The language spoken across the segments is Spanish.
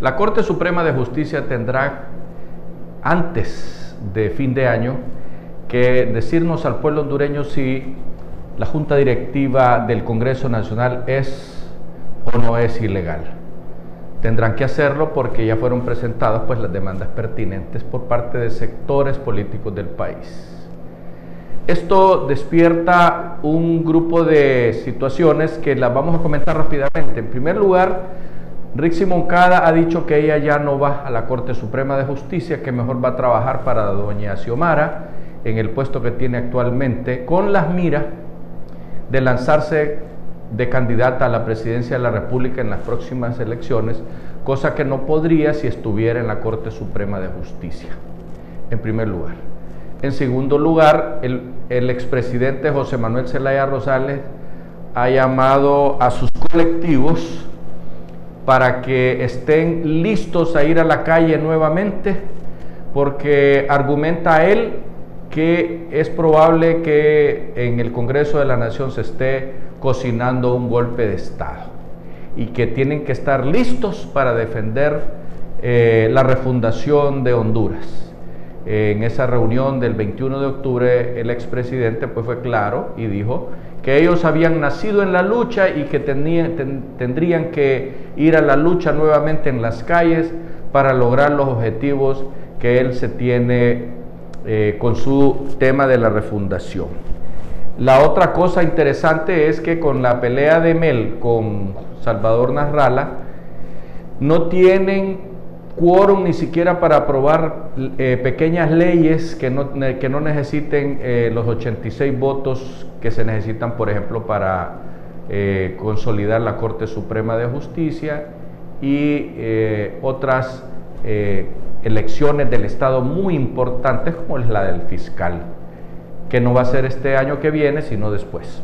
La Corte Suprema de Justicia tendrá antes de fin de año que decirnos al pueblo hondureño si la Junta Directiva del Congreso Nacional es o no es ilegal. Tendrán que hacerlo porque ya fueron presentadas pues, las demandas pertinentes por parte de sectores políticos del país. Esto despierta un grupo de situaciones que las vamos a comentar rápidamente. En primer lugar, Rixi Moncada ha dicho que ella ya no va a la Corte Suprema de Justicia, que mejor va a trabajar para doña Xiomara en el puesto que tiene actualmente, con las miras de lanzarse de candidata a la presidencia de la República en las próximas elecciones, cosa que no podría si estuviera en la Corte Suprema de Justicia, en primer lugar. En segundo lugar, el, expresidente José Manuel Zelaya Rosales ha llamado a sus colectivos para que estén listos a ir a la calle nuevamente, porque argumenta él que es probable que en el Congreso de la Nación se esté cocinando un golpe de Estado y que tienen que estar listos para defender eh, la refundación de Honduras. En esa reunión del 21 de octubre, el expresidente pues fue claro y dijo que ellos habían nacido en la lucha y que tendrían que ir a la lucha nuevamente en las calles para lograr los objetivos que él se tiene eh, con su tema de la refundación. La otra cosa interesante es que con la pelea de Mel con Salvador Narrala, no tienen quórum ni siquiera para aprobar eh, pequeñas leyes que no, que no necesiten eh, los 86 votos que se necesitan, por ejemplo, para eh, consolidar la Corte Suprema de Justicia y otras elecciones del Estado muy importantes como es la del fiscal, que no va a ser este año que viene, sino después.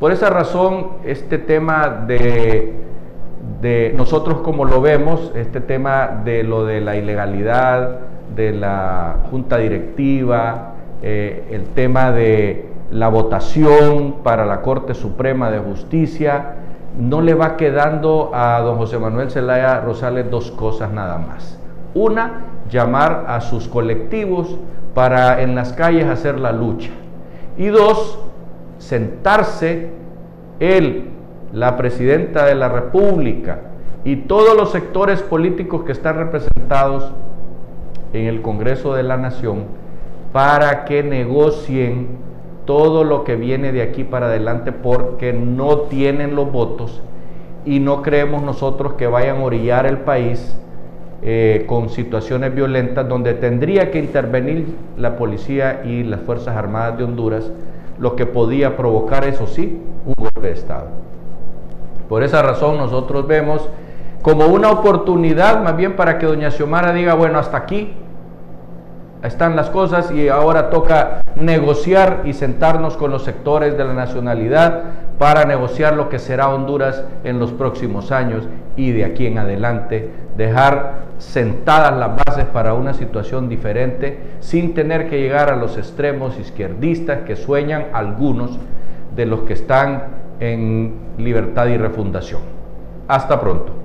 Por esa razón, este tema de de nosotros como lo vemos, este tema de lo de la ilegalidad, de la junta directiva, eh, el tema de la votación para la Corte Suprema de Justicia, no le va quedando a don José Manuel Zelaya Rosales dos cosas nada más. Una, llamar a sus colectivos para en las calles hacer la lucha. Y dos, sentarse él la presidenta de la República y todos los sectores políticos que están representados en el Congreso de la Nación para que negocien todo lo que viene de aquí para adelante porque no tienen los votos y no creemos nosotros que vayan a orillar el país eh, con situaciones violentas donde tendría que intervenir la policía y las Fuerzas Armadas de Honduras, lo que podía provocar, eso sí, un golpe de Estado. Por esa razón nosotros vemos como una oportunidad más bien para que doña Xiomara diga, bueno, hasta aquí están las cosas y ahora toca negociar y sentarnos con los sectores de la nacionalidad para negociar lo que será Honduras en los próximos años y de aquí en adelante dejar sentadas las bases para una situación diferente sin tener que llegar a los extremos izquierdistas que sueñan algunos de los que están en libertad y refundación. Hasta pronto.